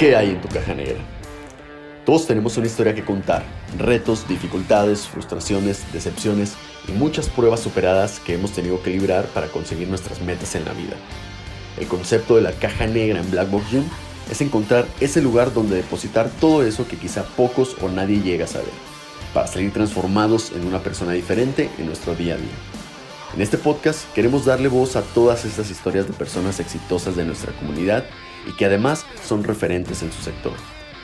¿Qué hay en tu caja negra? Todos tenemos una historia que contar, retos, dificultades, frustraciones, decepciones y muchas pruebas superadas que hemos tenido que librar para conseguir nuestras metas en la vida. El concepto de la caja negra en Black Box Gym es encontrar ese lugar donde depositar todo eso que quizá pocos o nadie llega a saber, para salir transformados en una persona diferente en nuestro día a día. En este podcast queremos darle voz a todas estas historias de personas exitosas de nuestra comunidad y que además son referentes en su sector,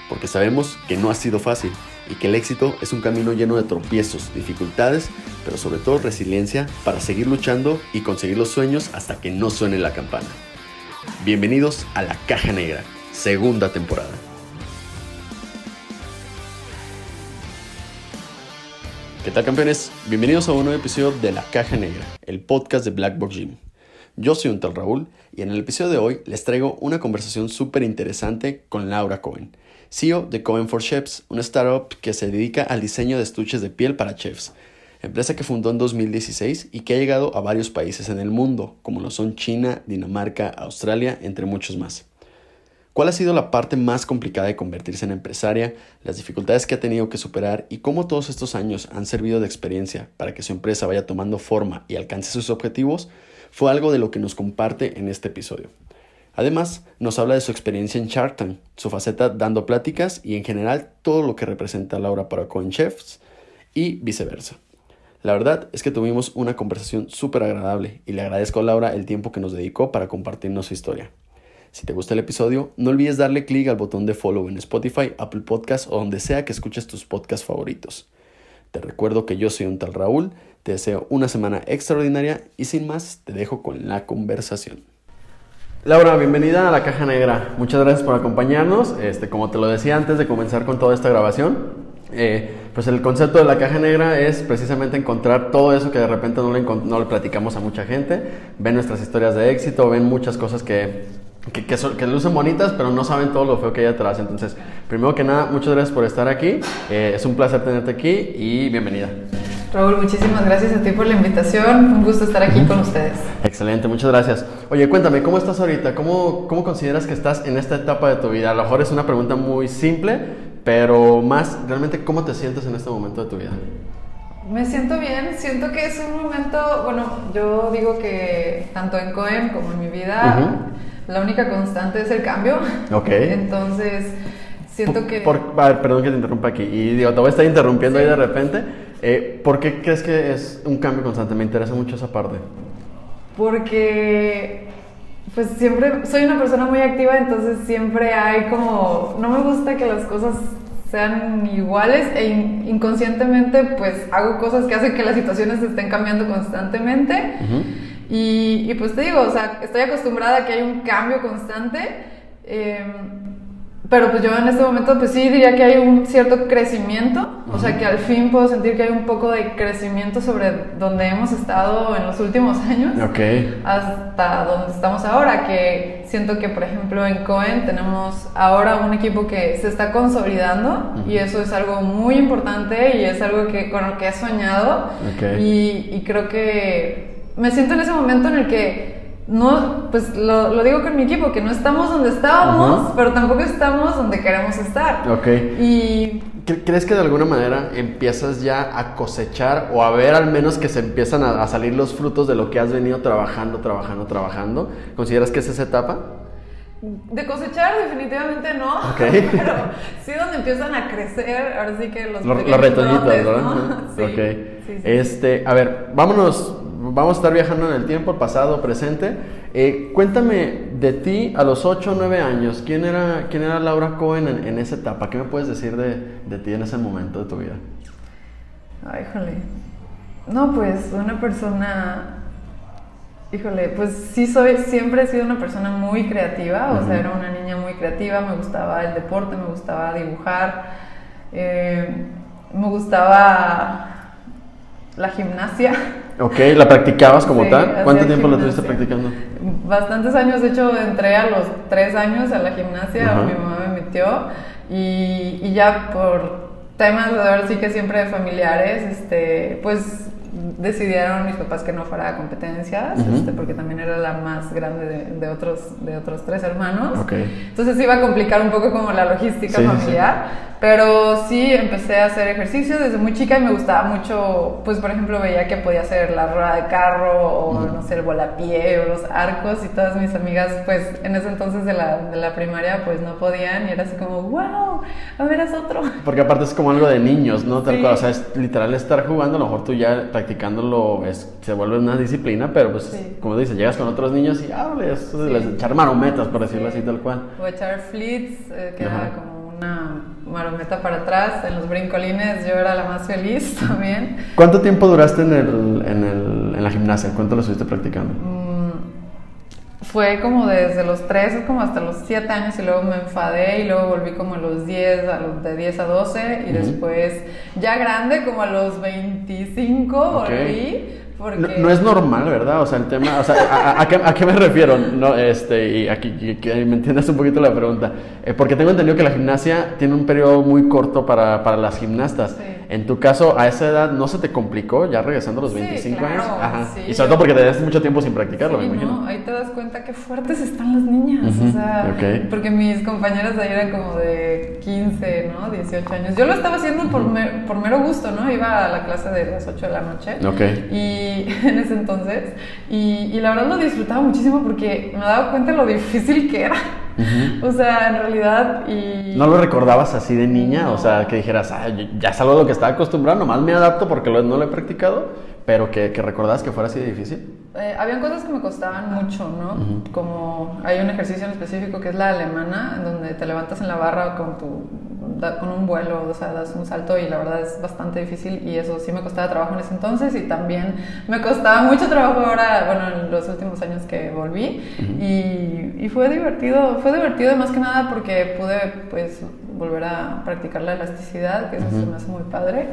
porque sabemos que no ha sido fácil y que el éxito es un camino lleno de tropiezos, dificultades, pero sobre todo resiliencia para seguir luchando y conseguir los sueños hasta que no suene la campana. Bienvenidos a La Caja Negra, segunda temporada. ¿Qué tal campeones? Bienvenidos a un nuevo episodio de La Caja Negra, el podcast de Black Box Gym. Yo soy un tal Raúl y en el episodio de hoy les traigo una conversación súper interesante con Laura Cohen, CEO de Cohen for Chefs, una startup que se dedica al diseño de estuches de piel para chefs, empresa que fundó en 2016 y que ha llegado a varios países en el mundo, como lo son China, Dinamarca, Australia, entre muchos más. ¿Cuál ha sido la parte más complicada de convertirse en empresaria, las dificultades que ha tenido que superar y cómo todos estos años han servido de experiencia para que su empresa vaya tomando forma y alcance sus objetivos? Fue algo de lo que nos comparte en este episodio. Además, nos habla de su experiencia en Shark su faceta dando pláticas y en general todo lo que representa Laura para CoinChefs y viceversa. La verdad es que tuvimos una conversación súper agradable y le agradezco a Laura el tiempo que nos dedicó para compartirnos su historia. Si te gusta el episodio, no olvides darle clic al botón de follow en Spotify, Apple Podcasts o donde sea que escuches tus podcasts favoritos. Te recuerdo que yo soy un tal Raúl te deseo una semana extraordinaria y sin más te dejo con la conversación. Laura, bienvenida a la Caja Negra. Muchas gracias por acompañarnos. Este, como te lo decía antes de comenzar con toda esta grabación, eh, pues el concepto de la Caja Negra es precisamente encontrar todo eso que de repente no le, no le platicamos a mucha gente. Ven nuestras historias de éxito, ven muchas cosas que que, que, lucen bonitas, pero no saben todo lo feo que hay atrás. Entonces, primero que nada, muchas gracias por estar aquí. Eh, es un placer tenerte aquí y bienvenida. Raúl, muchísimas gracias a ti por la invitación. Un gusto estar aquí con ustedes. Excelente, muchas gracias. Oye, cuéntame, ¿cómo estás ahorita? ¿Cómo, ¿Cómo consideras que estás en esta etapa de tu vida? A lo mejor es una pregunta muy simple, pero más, realmente, ¿cómo te sientes en este momento de tu vida? Me siento bien, siento que es un momento, bueno, yo digo que tanto en Cohen como en mi vida, la única constante es el cambio. Ok. Entonces, siento que... Por, perdón que te interrumpa aquí, y digo, te voy a estar interrumpiendo ahí de repente. Eh, ¿Por qué crees que es un cambio constante? Me interesa mucho esa parte. Porque, pues siempre, soy una persona muy activa, entonces siempre hay como, no me gusta que las cosas sean iguales e inconscientemente pues hago cosas que hacen que las situaciones estén cambiando constantemente. Y, y, pues te digo, o sea, estoy acostumbrada a que hay un cambio constante. Eh, pero pues yo en este momento pues sí diría que hay un cierto crecimiento, o sea que al fin puedo sentir que hay un poco de crecimiento sobre donde hemos estado en los últimos años hasta donde estamos ahora, que siento que por ejemplo en Cohen tenemos ahora un equipo que se está consolidando y eso es algo muy importante y es algo que con lo que he soñado y, y creo que me siento en ese momento en el que no, pues lo, digo con mi equipo, que no estamos donde estábamos, pero tampoco estamos donde queremos estar. Ok. Y... ¿Crees que de alguna manera empiezas ya a cosechar o a ver al menos que se empiezan a, salir los frutos de lo que has venido trabajando, trabajando, trabajando? ¿Consideras que es esa etapa? De cosechar definitivamente no, okay. pero sí donde empiezan a crecer, ahora sí que los, los, retoñitos, ¿verdad? Sí, okay. sí, sí. Este, a ver, vámonos vamos a estar viajando en el tiempo, pasado, presente. Eh, cuéntame de ti a los 8 o 9 años, ¿quién era, quién era Laura Cohen en, esa etapa? ¿Qué me puedes decir de, de, ti en ese momento de tu vida? Ay, híjole. No, pues una persona... Híjole, pues sí soy, siempre he sido una persona muy creativa, o sea, era una niña muy creativa, me gustaba el deporte, me gustaba dibujar, eh, me gustaba la gimnasia. Ok, ¿la practicabas como tal? ¿Cuánto tiempo la tuviste practicando? Bastantes años, de hecho entré a los tres años a la gimnasia, mi mamá me metió y, y ya por temas, de ver sí que siempre familiares, este, pues decidieron mis papás que no fuera a competencias, este, porque también era la más grande de, de, otros, de otros tres hermanos. Okay. Entonces iba a complicar un poco como la logística Sí, familiar. Pero sí empecé a hacer ejercicio desde muy chica y me gustaba mucho, pues por ejemplo veía que podía hacer la rueda de carro o no sé, el volapié o los arcos y todas mis amigas pues en ese entonces de la, de la primaria pues no podían y era así como, wow, a ver, haz otro. Porque aparte es como algo de niños, ¿no? Tal Sí. cual, o sea, es literal estar jugando, a lo mejor tú ya practicándolo es, se vuelve una disciplina, pero pues, Sí. como dices, llegas con otros niños y hables, echar marometas, por decirlo así, tal cual. O echar flits, eh, que Ajá. era como una marometa para atrás, en los brincolines yo era la más feliz también. ¿Cuánto tiempo duraste en, el, en, el, en la gimnasia? ¿Cuánto lo estuviste practicando? Fue como desde los 13 como hasta los 7 años y luego me enfadé y luego volví como a los 10, a los de 10 a 12 y después ya grande como a los 25 Ok. volví. Porque... No, no es normal, ¿verdad? O sea, el tema, o sea, ¿a, a- a qué, a qué me refiero? No, este, y aquí que me entiendas un poquito la pregunta. Eh, porque tengo entendido que la gimnasia tiene un periodo muy corto para, para las gimnastas. Sí. En tu caso, a esa edad, ¿no se te complicó ya regresando a los Sí, 25 claro, años? Ajá. sí, y sobre todo porque te das mucho tiempo sin practicarlo, Sí, me imagino. no, ahí te das cuenta qué fuertes están las niñas. Ujú, O sea, porque mis compañeras de ahí eran como de 15, ¿no? 18 años. Yo lo estaba haciendo por, mer- por mero gusto, ¿no? Iba a la clase de las 8 de la noche. Ok. Y en ese entonces. Y, y la verdad lo disfrutaba muchísimo porque me daba cuenta de lo difícil que era. O sea, en realidad. Y... ¿No lo recordabas así de niña? O sea, que dijeras, ah, ya es algo a lo que estaba acostumbrado, nomás me adapto porque lo- no lo he practicado, pero que, que recordabas que fuera así de difícil. Eh, habían cosas que me costaban mucho, ¿no? Como hay un ejercicio en específico que es la alemana, donde te levantas en la barra con tu da- con un vuelo, o sea, das un salto y la verdad es bastante difícil y eso sí me costaba trabajo en ese entonces y también me costaba mucho trabajo ahora, bueno, en los últimos años que volví y, y fue divertido, fue divertido más que nada porque pude pues volver a practicar la elasticidad, que eso se me hace muy padre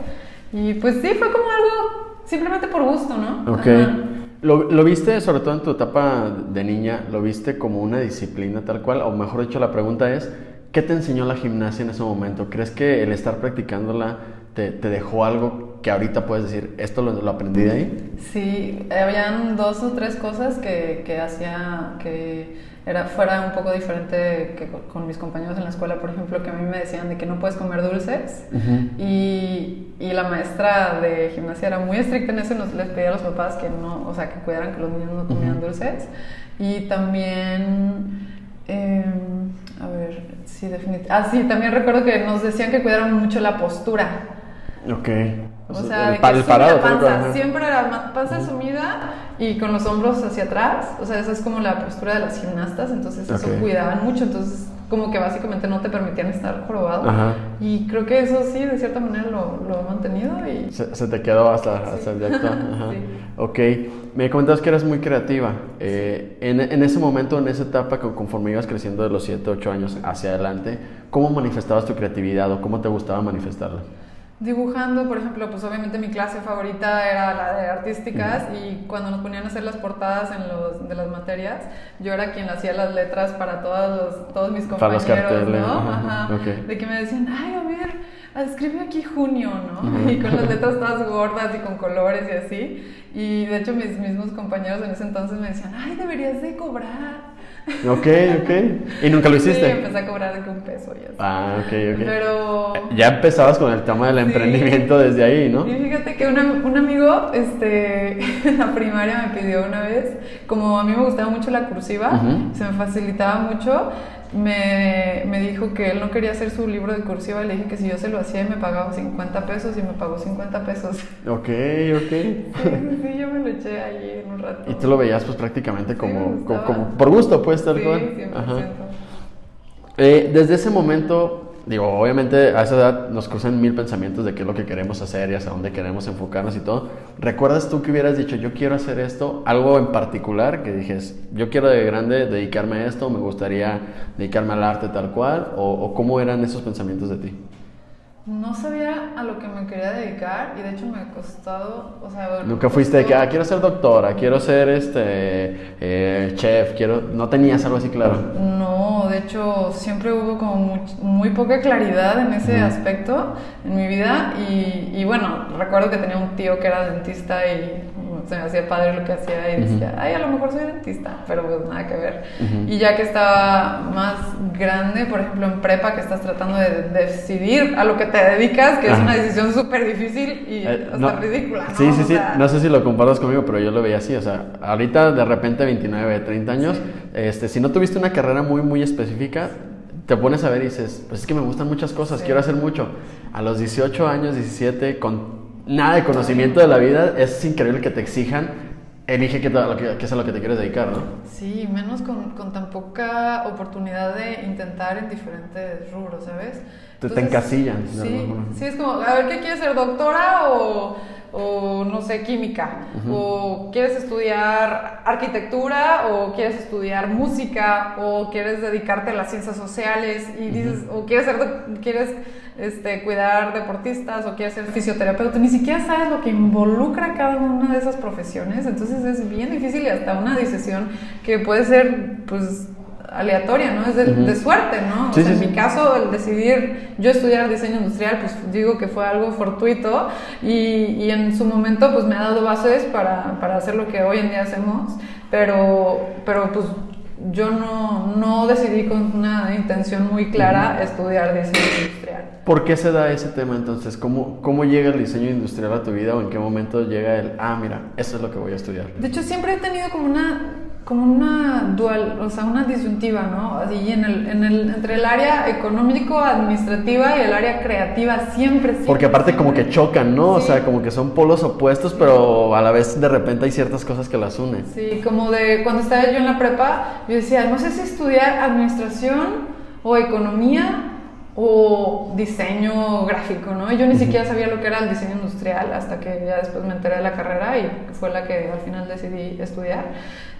y pues sí, fue como algo simplemente por gusto, ¿no? Ok. Ajá. ¿Lo, lo viste, sobre todo en tu etapa de niña, lo viste como una disciplina tal cual? O mejor dicho, la pregunta es, ¿qué te enseñó la gimnasia en ese momento? ¿Crees que el estar practicándola te, te dejó algo que ahorita puedes decir, esto lo, lo aprendí de ahí? Sí, habían dos o tres cosas que, que hacía que era, fuera un poco diferente que con, mis compañeros en la escuela, por ejemplo, que a mí me decían de que no puedes comer dulces y, y la maestra de gimnasia era muy estricta en eso y nos les pedía a los papás que no, o sea, que cuidaran que los niños no comieran dulces y también... eh, a ver, sí, definitivamente. Ah, sí, también recuerdo que nos decían que cuidáramos mucho la postura. Ok. O sea, el, de que el parado. panza, siempre era panza sumida y con los hombros hacia atrás. O sea, esa es como la postura de las gimnastas, entonces eso cuidaban mucho. Entonces, como que básicamente no te permitían estar jorobado. Ajá. Y creo que eso sí, de cierta manera lo, lo he mantenido. Y Se, se te quedó hasta, hasta el directo. Ajá. Sí. Ok. Me comentabas que eras muy creativa. Eh, en, en ese momento, en esa etapa, con- conforme ibas creciendo de los 7, 8 años hacia adelante, ¿cómo manifestabas tu creatividad o cómo te gustaba manifestarla? Dibujando, por ejemplo, pues obviamente mi clase favorita era la de artísticas y cuando nos ponían a hacer las portadas en los, de las materias, yo era quien hacía las letras para todos, los, todos mis Para los compañeros, carteles, ¿no? ajá. De que me decían, ay, a ver, escribe aquí junio, ¿no? Y con las letras todas gordas y con colores y así. Y de hecho mis mismos compañeros en ese entonces me decían, ay, deberías de cobrar. Ok, ok. ¿Y nunca lo hiciste? Sí, empecé a cobrar de que un peso y así. Ah, ok, ok. Pero... Ya empezabas con el tema del Sí. emprendimiento desde ahí, ¿no? Y fíjate que una- un amigo este, en la primaria me pidió una vez, como a mí me gustaba mucho la cursiva, se me facilitaba mucho, me, me dijo que él no quería hacer su libro de cursiva y le dije que si yo se lo hacía me pagaba 50 pesos y me pagó 50 pesos. Ok, ok. Sí, sí, sí, yo me lo eché ahí en un rato. Y tú lo veías pues prácticamente Sí, como, me como, como por gusto, pues tal Sí, cual. 100%. Ajá. Eh, desde ese momento, digo, obviamente a esa edad nos cruzan mil pensamientos de qué es lo que queremos hacer y hacia dónde queremos enfocarnos y todo. ¿Recuerdas tú que hubieras dicho, yo quiero hacer esto, algo en particular, que dijes, yo quiero de grande dedicarme a esto, me gustaría dedicarme al arte tal cual, o, o cómo eran esos pensamientos de ti? No sabía a lo que me quería dedicar y de hecho me ha costado, o sea, bueno, Nunca fuiste de que, ah, quiero ser doctora, quiero ser este eh, chef, quiero, no tenías algo así claro. No, de hecho siempre hubo como much- muy poca claridad en ese aspecto en mi vida y, y bueno, recuerdo que tenía un tío que era dentista y se me hacía padre lo que hacía y decía, ay, a lo mejor soy dentista, pero pues nada que ver. Y ya que estaba más grande, por ejemplo en prepa, que estás tratando de, decidir a lo que te dedicas, que es una decisión súper difícil y eh, hasta ridícula. Sí, sí, sí, no sé si lo compartas conmigo, pero yo lo veía así, o sea, ahorita de repente 29, 30 años, este, si no tuviste una carrera muy, muy específica, te pones a ver y dices, pues es que me gustan muchas cosas, quiero hacer mucho. A los 18 años, 17, con nada de conocimiento de la vida, es increíble que te exijan, elige qué, es a lo que te quieres dedicar, ¿no? Sí, menos con, con tan poca oportunidad de intentar en diferentes rubros, ¿sabes? te, te encasillan. Sí, sí, es como, a ver, ¿qué quieres ser, doctora o o no sé, química, o quieres estudiar arquitectura, o quieres estudiar música, o quieres dedicarte a las ciencias sociales, y dices, o quieres, ser, quieres este, cuidar deportistas, o quieres ser fisioterapeuta, ni siquiera sabes lo que involucra cada una de esas profesiones, entonces es bien difícil y hasta una decisión que puede ser, pues, aleatoria, ¿no? Es de, suerte, ¿no? o sea, en mi caso, el decidir yo estudiar diseño industrial, pues digo que fue algo fortuito y, y en su momento pues me ha dado bases para, para, hacer lo que hoy en día hacemos, pero, pero pues yo no, no decidí con una intención muy clara estudiar diseño industrial. ¿Por qué se da ese tema entonces? ¿Cómo, ¿Cómo llega el diseño industrial a tu vida o en qué momento llega el, ah, mira, eso es lo que voy a estudiar? De hecho, siempre he tenido como una como una dual, o sea, una disyuntiva, ¿no? Así en el, en el, entre el área económico-administrativa y el área creativa siempre, siempre Porque aparte como que chocan, ¿no? O sea, como que son polos opuestos, pero a la vez de repente hay ciertas cosas que las unen. Sí, como de cuando estaba yo en la prepa, yo decía, no sé si estudiar administración o economía o diseño gráfico, ¿no? Yo ni siquiera sabía lo que era el diseño industrial hasta que ya después me enteré de la carrera y fue la que al final decidí estudiar.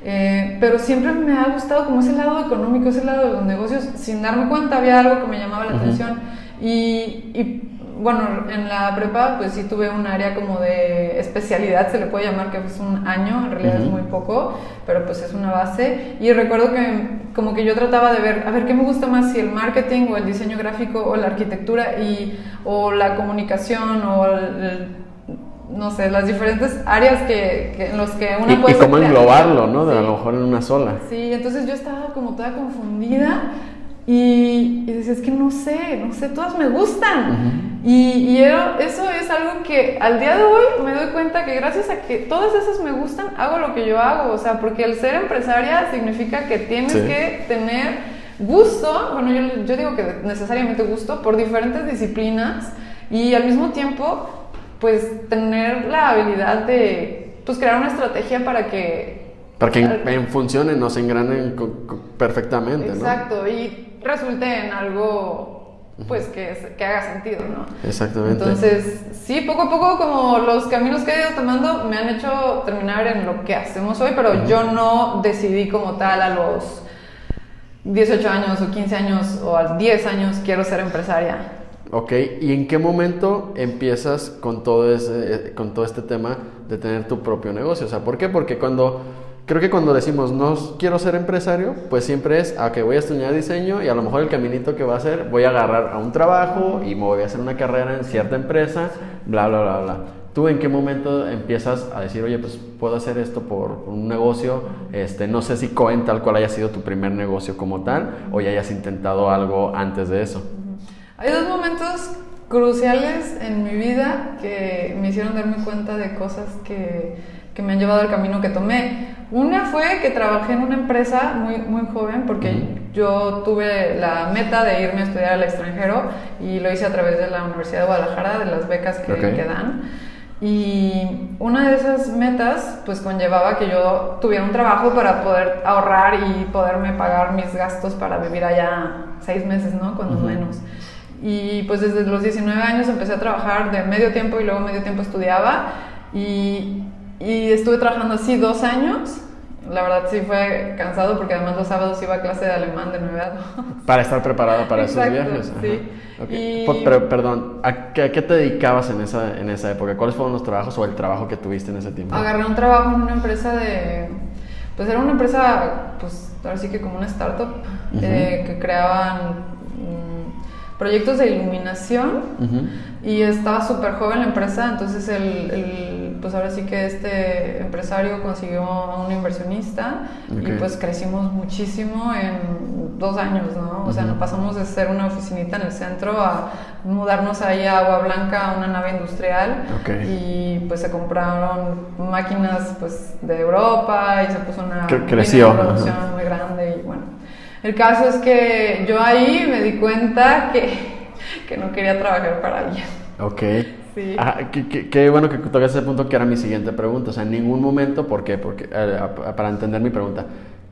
Eh, pero siempre me ha gustado como ese lado económico, ese lado de los negocios, sin darme cuenta había algo que me llamaba la atención y, y bueno, en la prepa pues sí tuve un área como de especialidad, se le puede llamar que es un año, en realidad es muy poco, pero pues es una base. Y recuerdo que como que yo trataba de ver, a ver, ¿qué me gusta más? Si el marketing o el diseño gráfico o la arquitectura y, o la comunicación o no sé, las diferentes áreas que, en los que una puede... Y cómo englobarlo, ¿no? De a lo mejor en una sola. Sí, entonces yo estaba como toda confundida y, y decía, es que no sé, no sé, todas me gustan. Y, y eso es algo que al día de hoy me doy cuenta que gracias a que todas esas me gustan, hago lo que yo hago. O sea, porque el ser empresaria significa que tienes que tener gusto, bueno, yo, yo digo que necesariamente gusto, por diferentes disciplinas y al mismo tiempo, pues tener la habilidad de pues, crear una estrategia para que para que en, funcionen, nos engranen perfectamente, Exacto, y resulte en algo pues que, que, haga sentido, ¿no? Exactamente. Entonces, sí, poco a poco como los caminos que he ido tomando me han hecho terminar en lo que hacemos hoy, pero yo no decidí como tal a los 18 años o 15 años o a 10 años quiero ser empresaria. Ok, ¿y en qué momento empiezas con todo, ese, con todo este tema de tener tu propio negocio? O sea, ¿por qué? Porque cuando creo que cuando decimos no quiero ser empresario, pues siempre es a que voy a estudiar diseño y a lo mejor el caminito que va a hacer, voy a agarrar a un trabajo y me voy a hacer una carrera en cierta empresa, bla, bla, bla, bla. ¿Tú en qué momento empiezas a decir, oye, pues puedo hacer esto por un negocio? Este, no sé si Cohen tal cual haya sido tu primer negocio como tal o ya hayas intentado algo antes de eso. Hay dos momentos cruciales en mi vida que me hicieron darme cuenta de cosas que que me han llevado al camino que tomé. Una fue que trabajé en una empresa muy, muy joven porque yo tuve la meta de irme a estudiar al extranjero y lo hice a través de la Universidad de Guadalajara, de las becas que, que dan. Y una de esas metas pues conllevaba que yo tuviera un trabajo para poder ahorrar y poderme pagar mis gastos para vivir allá seis meses, ¿no? Cuando menos. Y pues desde los 19 años empecé a trabajar de medio tiempo y luego medio tiempo estudiaba y y estuve trabajando así dos años. La verdad sí fue cansado porque además los sábados iba a clase de alemán de 9 a 2. Para estar preparada para esos viajes. Sí. Pero, perdón, ¿a qué, te dedicabas en esa, en esa época? ¿Cuáles fueron los trabajos o el trabajo que tuviste en ese tiempo? Agarré un trabajo en una empresa de... Pues era una empresa, pues ahora sí que como una startup, eh, que creaban proyectos de iluminación y estaba súper joven la empresa, entonces el, el, pues ahora sí que este empresario consiguió a un inversionista y pues crecimos muchísimo en dos años, ¿no? O sea, nos pasamos de ser una oficinita en el centro a mudarnos ahí a Agua Blanca a una nave industrial y pues se compraron máquinas pues de Europa y se puso una producción muy grande y bueno. El caso es que yo ahí me di cuenta que, que no quería trabajar para alguien. Ok. Sí. qué, bueno que tocas ese punto que era mi siguiente pregunta. O sea, en ningún momento, ¿por qué? Porque, eh, para entender mi pregunta,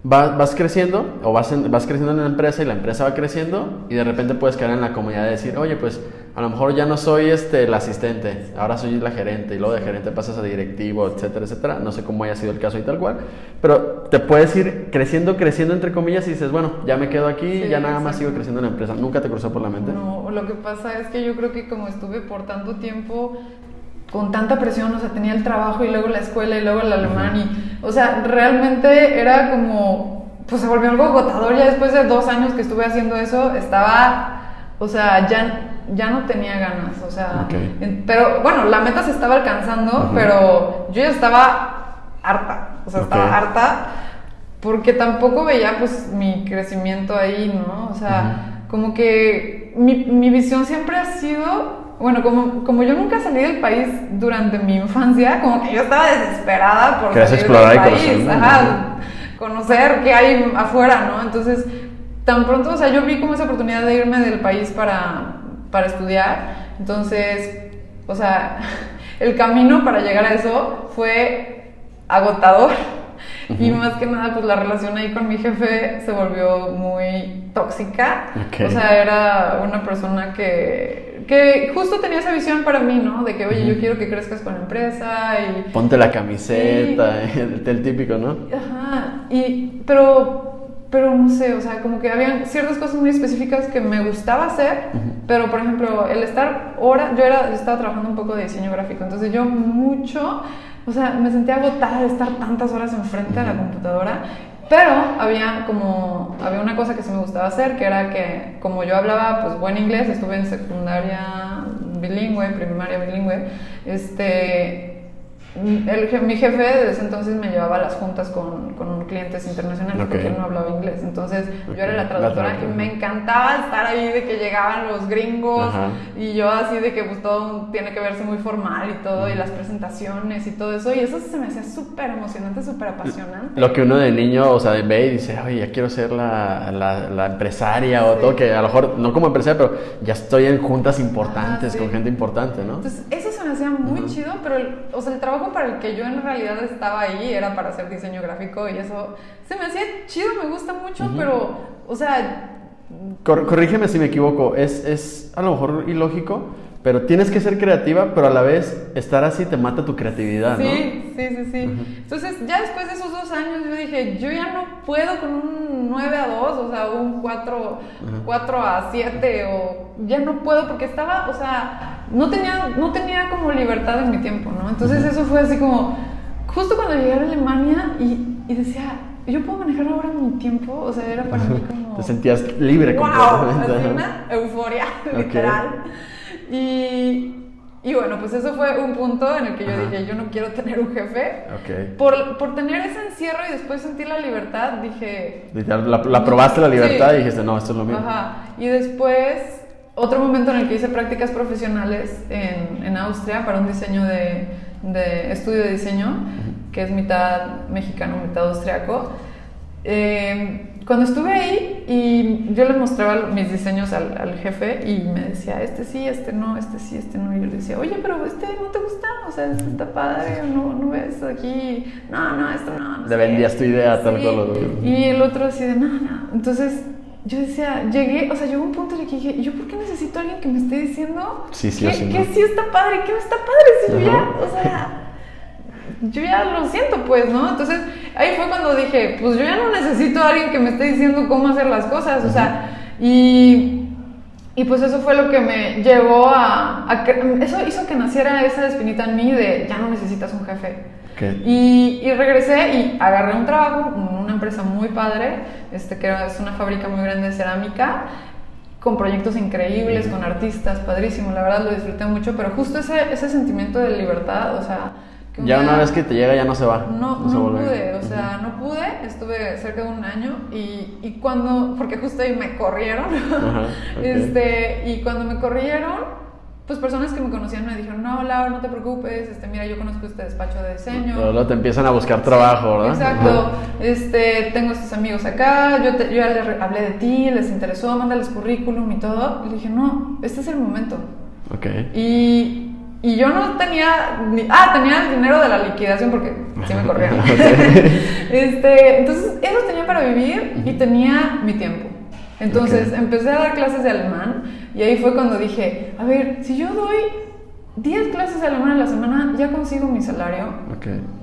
vas, vas creciendo o vas, vas creciendo en la empresa y la empresa va creciendo y de repente puedes quedar en la comunidad de decir, oye, pues a lo mejor ya no soy este, el asistente, ahora soy la gerente y luego de gerente pasas a directivo, etcétera, etcétera. No sé cómo haya sido el caso y tal cual, pero te puedes ir creciendo, creciendo entre comillas y dices, bueno, ya me quedo aquí, y ya nada más sigo creciendo en la empresa. ¿Nunca te cruzó por la mente? No, lo que pasa es que yo creo que como estuve por tanto tiempo con tanta presión, o sea, tenía el trabajo y luego la escuela y luego el alemán y, o sea, realmente era como, pues se volvió algo agotador ya después de dos años que estuve haciendo eso, estaba, o sea, ya, ya no tenía ganas, o sea, pero bueno, la meta se estaba alcanzando, pero yo ya estaba harta, o sea, estaba harta porque tampoco veía pues mi crecimiento ahí, ¿no? O sea, como que mi, mi visión siempre ha sido bueno, como, como yo nunca salí del país durante mi infancia, como que yo estaba desesperada por salir explorar del país, conocer qué hay afuera, ¿no? Entonces, tan pronto, o sea, yo vi como esa oportunidad de irme del país para, para estudiar, entonces, o sea, el camino para llegar a eso fue agotador. Y más que nada, pues la relación ahí con mi jefe se volvió muy tóxica. O sea, era una persona que que justo tenía esa visión para mí, ¿no? De que, oye, yo quiero que crezcas con la empresa y... Ponte la camiseta, el, típico, ¿no? Ajá, y, pero, pero no sé, o sea, como que había ciertas cosas muy específicas que me gustaba hacer, pero por ejemplo, el estar hora, yo era, estaba trabajando un poco de diseño gráfico, entonces yo mucho, o sea, me sentía agotada de estar tantas horas enfrente a la computadora pero había como, había una cosa que sí me gustaba hacer, que era que como yo hablaba pues buen inglés, estuve en secundaria bilingüe, primaria bilingüe, este, el, mi jefe desde entonces me llevaba a las juntas con, con clientes internacionales porque él no hablaba inglés. Entonces yo era la traductora y me encantaba estar ahí de que llegaban los gringos y yo así de que pues todo tiene que verse muy formal y todo y las presentaciones y todo eso. Y eso se me hacía súper emocionante, súper apasionante. Lo que uno de niño, o sea, ve y dice, oye, ya quiero ser la, la, empresaria o todo, que a lo mejor no como empresaria, pero ya estoy en juntas importantes con gente importante, ¿no? Entonces eso se me hacía muy chido, pero o sea, el trabajo para el que yo en realidad estaba ahí era para hacer diseño gráfico y eso se me hacía chido, me gusta mucho, pero, o sea... corrígeme si me equivoco, es, es a lo mejor ilógico, pero tienes que ser creativa, pero a la vez estar así te mata tu creatividad, ¿no? Sí, sí, sí, sí. Entonces, ya después de esos dos años, yo dije, yo ya no puedo con un 9 a 2, o sea, un 4, 4 a 7, o ya no puedo porque estaba, o sea, no tenía, no tenía como libertad en mi tiempo, ¿no? Entonces, eso fue así como, justo cuando llegué a Alemania y, y decía, yo puedo manejar ahora mi tiempo, o sea, era para mí como... Te sentías libre wow, completamente. una euforia, literal. Y, y bueno, pues eso fue un punto en el que yo dije, yo no quiero tener un jefe. Por, por, tener ese encierro y después sentir la libertad, dije... La, probaste la libertad y dijiste, no, esto es lo mío. Ajá. Y después, otro momento en el que hice prácticas profesionales en, en Austria para un diseño de, de estudio de diseño, que es mitad mexicano, mitad austriaco. Eh, cuando estuve ahí y yo le mostraba mis diseños al, jefe y me decía, este sí, este no, este sí, este no. Y yo le decía, oye, pero este no te gusta, o sea, este está padre, no, no ves aquí, no, no, esto no. no le vendías tu idea tal cual. Y el otro así de, no, no. Entonces yo decía, llegué, o sea, llegó un punto en el que dije, ¿yo por qué necesito a alguien que me esté diciendo sí, sí, que, sí, que sí está padre, que no está padre? Si yo ya, o sea yo ya lo siento, pues, ¿no? Entonces ahí fue cuando dije, pues yo ya no necesito a alguien que me esté diciendo cómo hacer las cosas, o sea, y, y pues eso fue lo que me llevó a, Eso hizo que naciera esa espinita en mí de ya no necesitas un jefe. Y, y, regresé y agarré un trabajo en una empresa muy padre, este, que es una fábrica muy grande de cerámica, con proyectos increíbles, con artistas, padrísimo, la verdad lo disfruté mucho, pero justo ese, ese sentimiento de libertad, o sea... que ya una vez que te llega ya no se va. No, no, pude, o sea, no pude, estuve cerca de un año y, y cuando, porque justo ahí me corrieron, este, y cuando me corrieron, pues personas que me conocían me dijeron, no, Laura, no te preocupes, este, mira, yo conozco este despacho de diseño. Luego te empiezan a buscar trabajo, ¿verdad? Exacto, este, tengo estos amigos acá, yo, yo ya les hablé de ti, les interesó, mándales currículum y todo. Y le dije, no, este es el momento. Ok. Y, y yo no tenía, ni, ah, tenía el dinero de la liquidación porque sí me corrieron. este, entonces, ellos tenían para vivir y tenía mi tiempo. Entonces empecé a dar clases de alemán y ahí fue cuando dije, a ver, si yo doy 10 clases de alemán a la semana, ya consigo mi salario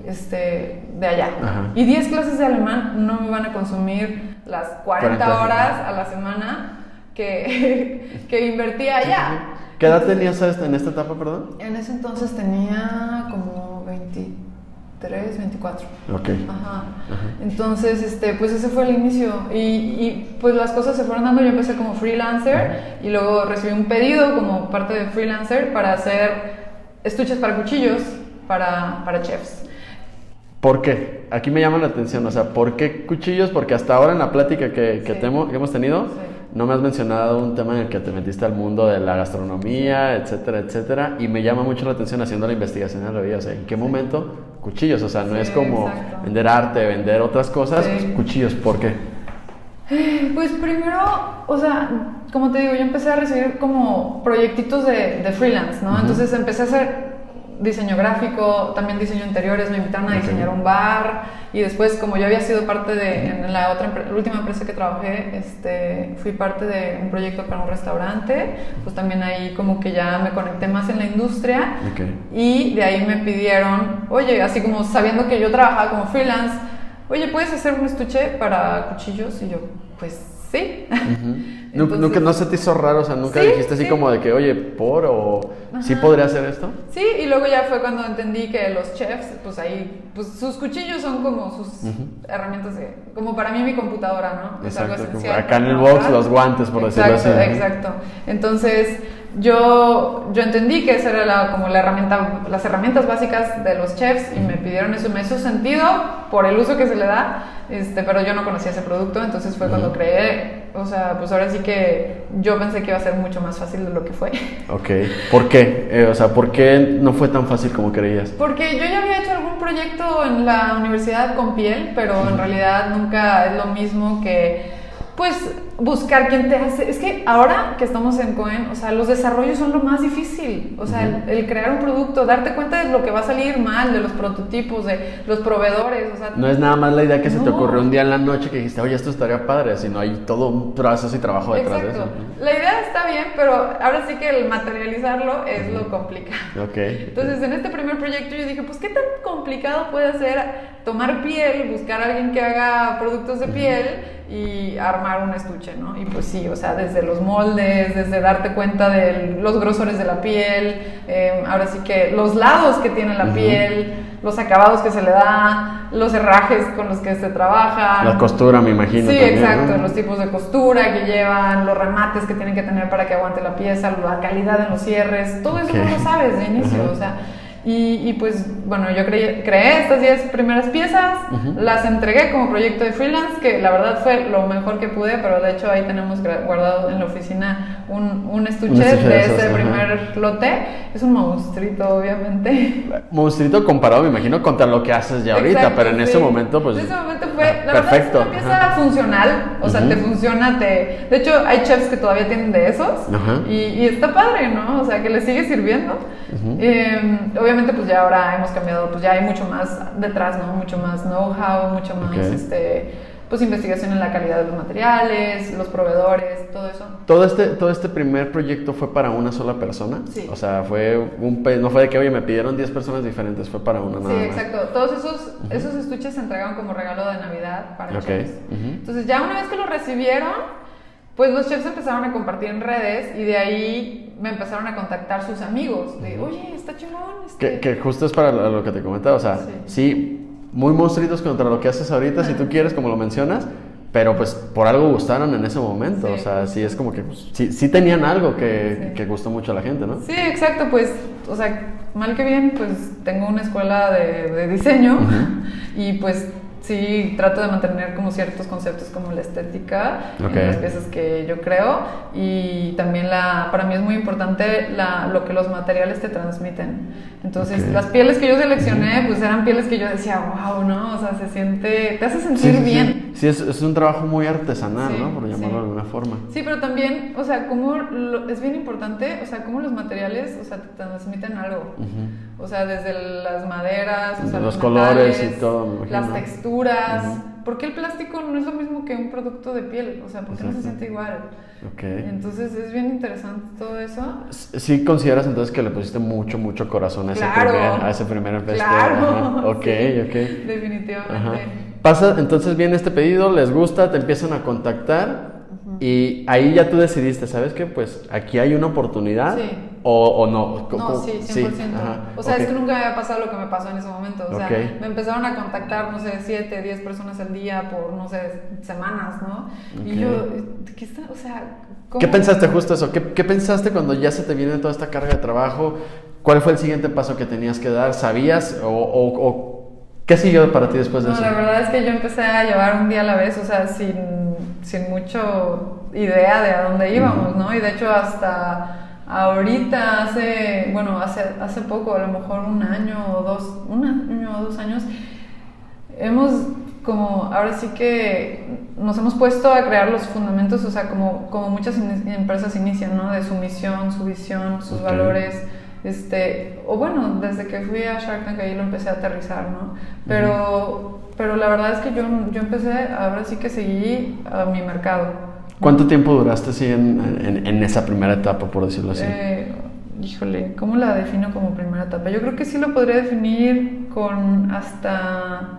este, de allá. Y 10 clases de alemán no me van a consumir las 40, horas a la semana que, que invertí allá. ¿Qué edad tenías en esta etapa, perdón? En ese entonces tenía como 20 3, 24. Ok. Ajá. Entonces, este, pues ese fue el inicio. Y, y, pues las cosas se fueron dando. Yo empecé como freelancer y luego recibí un pedido como parte de freelancer para hacer estuches para cuchillos para, para chefs. ¿Por qué? Aquí me llama la atención. O sea, ¿por qué cuchillos? Porque hasta ahora en la plática que, que, que hemos tenido, no me has mencionado un tema en el que te metiste al mundo de la gastronomía, etcétera, etcétera. Y me llama mucho la atención haciendo la investigación en la vida. O sea, ¿en qué momento cuchillos? O sea, no es como vender arte, vender otras cosas. Cuchillos, ¿por qué? Pues primero, o sea, como te digo, yo empecé a recibir como proyectitos de, de freelance, ¿no? Entonces empecé a hacer diseño gráfico, también diseño interiores, me invitaron a diseñar un bar y después como yo había sido parte de, en la otra la última empresa que trabajé, este, fui parte de un proyecto para un restaurante, pues también ahí como que ya me conecté más en la industria y de ahí me pidieron, oye, así como sabiendo que yo trabajaba como freelance, oye, ¿puedes hacer un estuche para cuchillos? Y yo, pues sí. nunca no se te hizo raro, o sea, nunca dijiste así como de que, oye, por o sí podría hacer esto. Sí, y luego ya fue cuando entendí que los chefs, pues ahí, pues sus cuchillos son como sus herramientas de, como para mí mi computadora, ¿no? Es algo esencial. Acá en el box los guantes, por decirlo así. Exacto. Entonces, yo, yo entendí que esa era la, como la herramienta, las herramientas básicas de los chefs y me pidieron eso, me hizo sentido por el uso que se le da, este, pero yo no conocía ese producto, entonces fue cuando creé, o sea, pues ahora sí que yo pensé que iba a ser mucho más fácil de lo que fue. Ok, ¿por qué? Eh, o sea, ¿por qué no fue tan fácil como creías? Porque yo ya había hecho algún proyecto en la universidad con piel, pero en realidad nunca es lo mismo que pues buscar quién te hace. Es que ahora que estamos en Cohen, o sea, los desarrollos son lo más difícil. O sea, el, crear un producto, darte cuenta de lo que va a salir mal, de los prototipos, de los proveedores. O sea, no es nada más la idea que se te ocurrió un día en la noche que dijiste, oye, esto estaría padre, sino hay todo un proceso y trabajo detrás de eso. La idea está bien, pero ahora sí que el materializarlo es lo complicado. Okay. Entonces, en este primer proyecto yo dije, pues, ¿qué tan complicado puede ser tomar piel, buscar a alguien que haga productos de piel? y armar un estuche, ¿no? Y pues sí, o sea, desde los moldes, desde darte cuenta de los grosores de la piel, eh, ahora sí que los lados que tiene la piel, los acabados que se le da, los herrajes con los que se trabaja. La costura, me imagino. Sí, exacto, los tipos de costura que llevan, los remates que tienen que tener para que aguante la pieza, la calidad en los cierres, todo eso no lo sabes de inicio, o sea y, pues bueno, yo creé, creé estas 10 primeras piezas, las entregué como proyecto de freelance, que la verdad fue lo mejor que pude, pero de hecho ahí tenemos guardado en la oficina un, un estuche, de, ese primer lote. Es un monstruito, obviamente. Monstruito comparado, me imagino, contra lo que haces ya ahorita, pero en ese momento, pues. En ese momento fue, la perfecto. Verdad, es una pieza funcional, o sea, te funciona, te. De hecho, hay chefs que todavía tienen de esos, y, y, está padre, ¿no? O sea, que les sigue sirviendo. Eh, obviamente, pues ya ahora hemos cambiado, pues ya hay mucho más detrás, ¿no? Mucho más know-how, mucho más, este, pues investigación en la calidad de los materiales, los proveedores, todo eso. ¿Todo este, todo este primer proyecto fue para una sola persona? Sí. O sea, fue un, no fue de que, oye, me pidieron 10 personas diferentes, fue para una nada Sí, exacto. Todos esos, esos estuches se entregaron como regalo de Navidad para okay. Entonces, ya una vez que lo recibieron pues los chefs empezaron a compartir en redes y de ahí me empezaron a contactar sus amigos. De, oye, está chingón. Este". Que, justo es para lo que te comentaba. O sea, sí, muy monstruitos contra lo que haces ahorita, si tú quieres, como lo mencionas, pero pues por algo gustaron en ese momento, Sí, o sea, sí es como que pues, sí, sí tenían algo que, que gustó mucho a la gente, ¿no? Sí, exacto, pues, o sea, mal que bien, pues tengo una escuela de, de diseño y pues sí trato de mantener como ciertos conceptos como la estética Ok. en las piezas que yo creo y también la, para mí es muy importante la, lo que los materiales te transmiten. Entonces, Ok. las pieles que yo seleccioné, pues eran pieles que yo decía, wow, ¿no? O sea, se siente, te hace sentir sí, sí. bien. Sí, es, es un trabajo muy artesanal, Sí, ¿no? Por llamarlo sí. de alguna forma. Sí, pero también, o sea, cómo lo- es bien importante, o sea, cómo los materiales, o sea, te transmiten algo. O sea, desde las maderas, o sea, Los colores y todo, me las texturas. Ujú. ¿Por qué el plástico no es lo mismo que un producto de piel? O sea, ¿por qué no se siente igual? Ok. Entonces es bien interesante todo eso. Sí consideras entonces que le pusiste mucho, mucho corazón a ese primer, a ese primer Claro. ajá. Ok, Sí, ok. Definitivamente. Ajá. Pasa, entonces viene este pedido, les gusta, te empiezan a contactar y ahí ya tú decidiste, ¿sabes qué? Pues aquí hay una oportunidad Sí. o, o no. No, sí, 100%. ajá, O sea, ok. es que nunca me había pasado lo que me pasó en ese momento. O sea, Ok. me empezaron a contactar, no sé, 7, 10 personas al día por, no sé, semanas, ¿no? Y Ok. yo, ¿qué está? O sea, ¿cómo? ¿Qué pensaste justo eso? ¿Qué, qué pensaste cuando ya se te viene toda esta carga de trabajo? ¿Cuál fue el siguiente paso que tenías que dar? ¿Sabías o, o- o qué siguió para ti después de No, eso? la verdad es que yo empecé a llevar un día a la vez, o sea, sin, sin mucho idea de a dónde íbamos, ¿no? Y de hecho hasta ahorita, hace, bueno, hace, hace poco, a lo mejor un año o dos, un año o dos años, hemos como, ahora sí que nos hemos puesto a crear los fundamentos, o sea, como, como muchas in- empresas inician, ¿no? De su misión, su visión, sus valores, este, o bueno, desde que fui a Shark Tank ahí lo empecé a aterrizar, ¿no? Pero, pero la verdad es que yo, yo empecé, ahora sí que seguí a mi mercado. ¿Cuánto tiempo duraste así en, en- en esa primera etapa, por decirlo así? Eh, híjole, ¿cómo la defino como primera etapa? Yo creo que sí lo podría definir con hasta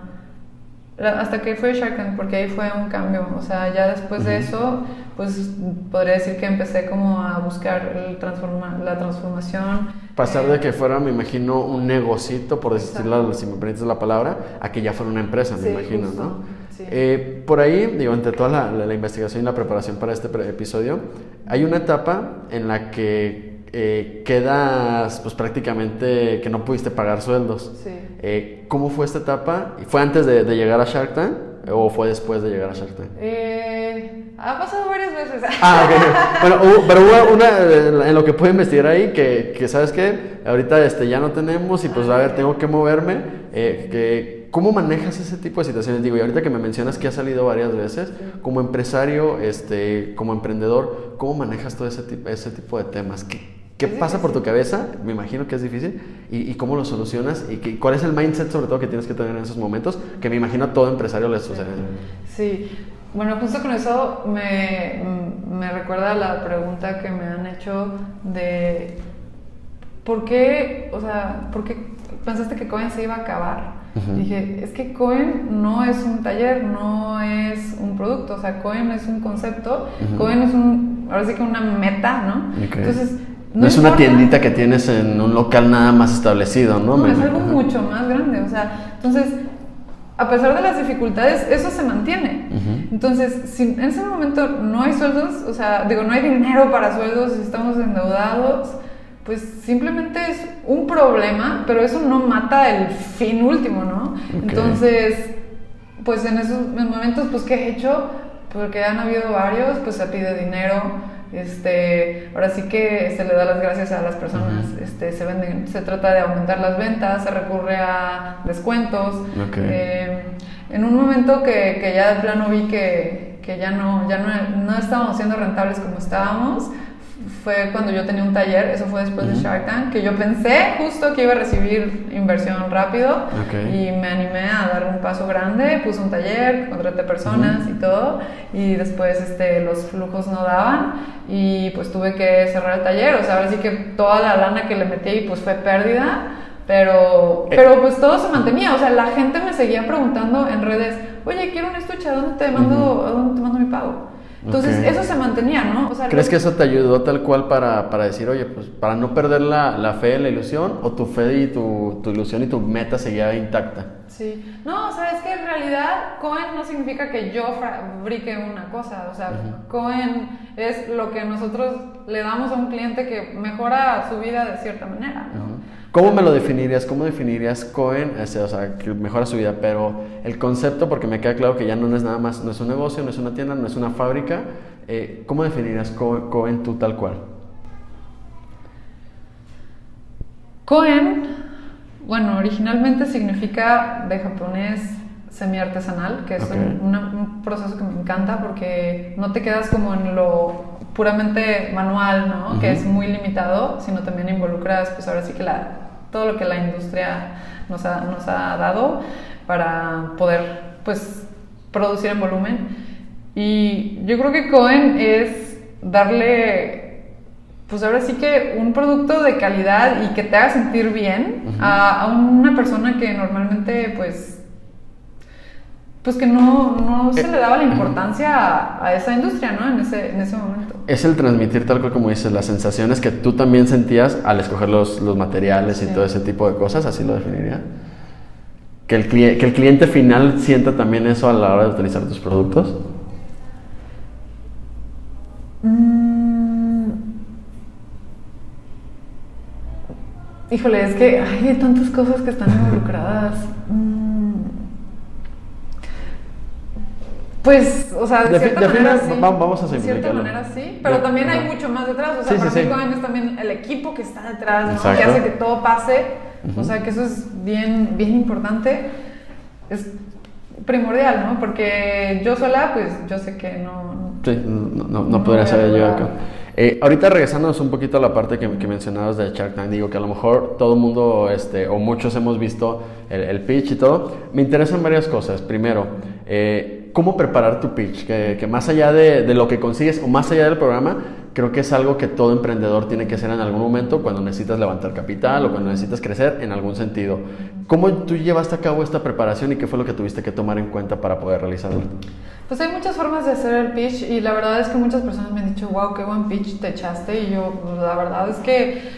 hasta que fue Shark Tank, porque ahí fue un cambio. O sea, ya después de eso, pues podría decir que empecé como a buscar el transforma, la transformación. Pasar Eh, de que fuera, me imagino, un negocito, por decirlo, si me permites la palabra, a que ya fuera una empresa, me Sí, imagino, justo, ¿no? sí. Eh, por ahí, digo, entre toda la, la- la investigación y la preparación para este episodio, hay una etapa en la que eh, quedas, pues prácticamente que no pudiste pagar sueldos. Sí. Eh, ¿Cómo fue esta etapa? ¿Fue antes de, de llegar a Shark Tank o fue después de llegar a Shark Tank? Eh, ha pasado varias veces. Ah, ok. Bueno, hubo- pero hubo una en lo que pude investigar ahí que, que ¿sabes qué? Ahorita este, ya no tenemos y pues a ver, tengo que moverme. eh, que, ¿Cómo manejas ese tipo de situaciones? Digo, y ahorita que me mencionas que has salido varias veces, como empresario, este, como emprendedor, ¿cómo manejas todo ese tipo, ese tipo de temas? ¿Qué, qué pasa por tu cabeza? Me imagino que es difícil. ¿Y, y cómo lo solucionas? ¿Y qué- cuál es el mindset sobre todo que tienes que tener en esos momentos? Que me imagino a todo empresario le sucede. Sí, bueno, justo con eso me, me recuerda la pregunta que me han hecho de ¿por qué, o sea, por qué pensaste que Cohen se iba a acabar? Ujú. Dije, es que Cohen no es un taller, no es un producto, o sea, Cohen es un concepto, Ujú. Cohen es un, ahora sí que una meta, ¿no? Ok. Entonces, No, es una tiendita que tienes en un local nada más establecido, ¿no? no, es algo mucho más grande. O sea, entonces, a pesar de las dificultades, eso se mantiene. Entonces, si en ese momento no hay sueldos, o sea, digo, no hay dinero para sueldos, estamos endeudados, pues simplemente es un problema, pero eso no mata el fin último, ¿no? Entonces, pues en esos momentos, pues, ¿qué he hecho? Porque han habido varios, pues se pide dinero, este, ahora sí que se le da las gracias a las personas, este, se venden, se trata de aumentar las ventas, se recurre a descuentos. Ok. Eh, en un momento que, que ya de plano vi que, que ya, no, ya no, no estábamos siendo rentables como estábamos, fue cuando yo tenía un taller, eso fue después de Ujú. Shark Tank, que yo pensé justo que iba a recibir inversión rápido Ok. y me animé a dar un paso grande, puse un taller, contraté personas y todo y después este, los flujos no daban y pues tuve que cerrar el taller, o sea, ahora sí que toda la lana que le metí pues fue pérdida. Pero, Eh. pero pues todo se mantenía, o sea, la gente me seguía preguntando en redes, oye, quiero un estuche, ¿a dónde te mando, ¿a dónde te mando mi pago? Entonces, eso se mantenía, ¿no? O sea, ¿Crees que eso te ayudó tal cual para, para decir, oye, pues para no perder la, la fe, la ilusión, o tu fe y tu, tu ilusión y tu meta seguía intacta? Sí, no, o sea, es que en realidad Cohen no significa que yo fabrique una cosa, o sea, Cohen es lo que nosotros le damos a un cliente que mejora su vida de cierta manera, ¿no? ¿Cómo me lo definirías? ¿Cómo definirías Cohen? o sea, que mejora su vida, pero el concepto, porque me queda claro que ya no es nada más, no es un negocio, no es una tienda, no es una fábrica, eh, ¿cómo definirías Cohen tú tal cual? Cohen, bueno, originalmente significa de japonés semi-artesanal, que es un, proceso que me encanta porque no te quedas como en lo puramente manual, ¿no? Que es muy limitado, sino también involucras, pues ahora sí que la, todo lo que la industria nos ha, nos ha dado para poder, pues, producir en volumen. Y yo creo que Cohen es darle pues ahora sí que un producto de calidad y que te haga sentir bien a, una persona que normalmente pues pues que no, no se le daba la importancia a, esa industria, ¿no? En ese, en ese momento. Es el transmitir tal cual como dices, las sensaciones que tú también sentías al escoger los, los materiales y todo ese tipo de cosas, así lo definiría. Que el, que el cliente final sienta también eso a la hora de utilizar tus productos. Mm. Híjole, es que hay tantas cosas que están involucradas. Mm. Pues, o sea, de, cierta manera sí. Vamos a De cierta manera sí, pero también hay mucho más detrás. O sea, para mí es también el equipo que está detrás, ¿no? que hace que todo pase. O sea, que eso es bien, bien importante. Es primordial, ¿no? Porque yo sola, pues yo sé que no. Sí, no, no, no podría ser yo acá. Eh, ahorita regresándonos un poquito a la parte que, mencionabas de Shark Tank, digo que a lo mejor todo el mundo, este, o muchos hemos visto el, pitch y todo. Me interesan varias cosas. Primero, eh, cómo preparar tu pitch, que, más allá de, lo que consigues o más allá del programa, creo que es algo que todo emprendedor tiene que hacer en algún momento cuando necesitas levantar capital o cuando necesitas crecer en algún sentido. ¿Cómo tú llevaste a cabo esta preparación y qué fue lo que tuviste que tomar en cuenta para poder realizarlo? Pues hay muchas formas de hacer el pitch y la verdad es que muchas personas me han dicho, wow, qué buen pitch te echaste y yo, pues, la verdad es que,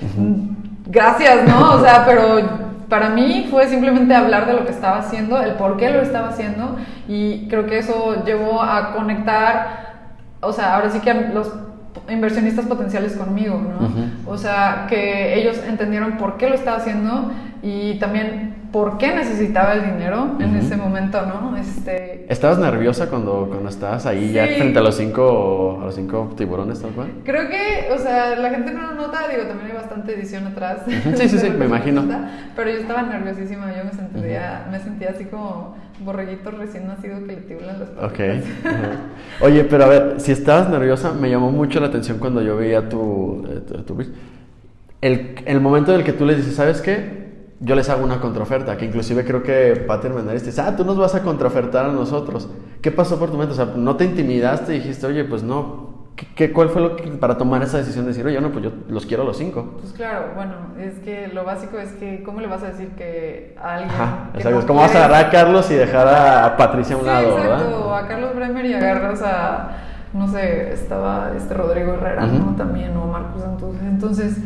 gracias, ¿no? O sea, pero para mí fue simplemente hablar de lo que estaba haciendo, el por qué lo estaba haciendo y creo que eso llevó a conectar, o sea, ahora sí que los inversionistas potenciales conmigo, ¿no? O sea, que ellos entendieron por qué lo estaba haciendo y también por qué necesitaba el dinero en ese momento, ¿no? Este... ¿Estabas nerviosa cuando, cuando estabas ahí ya frente a los cinco a los cinco tiburones tal cual? Creo que, o sea, la gente no lo nota, digo, también hay bastante edición atrás. Sí, sí, sí, me imagino. pero yo estaba nerviosísima, yo me sentía, me sentía así como borreguito recién nacido que le tibulan los Ok. Oye, pero a ver, si estabas nerviosa, me llamó mucho la atención cuando yo veía tu, eh, tu, tu el, el momento en el que tú le dices, ¿sabes qué? Yo les hago una contraoferta, que inclusive creo que Pater Menderes dice, ah, tú nos vas a contraofertar a nosotros. ¿Qué pasó por tu mente? O sea, ¿no te intimidaste y dijiste, oye, pues no? ¿Qué, cuál fue lo que para tomar esa decisión de decir, oye, no, pues yo los quiero a los cinco? Pues claro, bueno, es que lo básico es que, ¿cómo le vas a decir que a alguien... exacto, ¿cómo vas a agarrar a Carlos y dejar a Patricia a un lado, exacto, a Carlos Bremer y agarras a, no sé, estaba este Rodrigo Herrera, ¿no? También, o Marcos Entonces, entonces,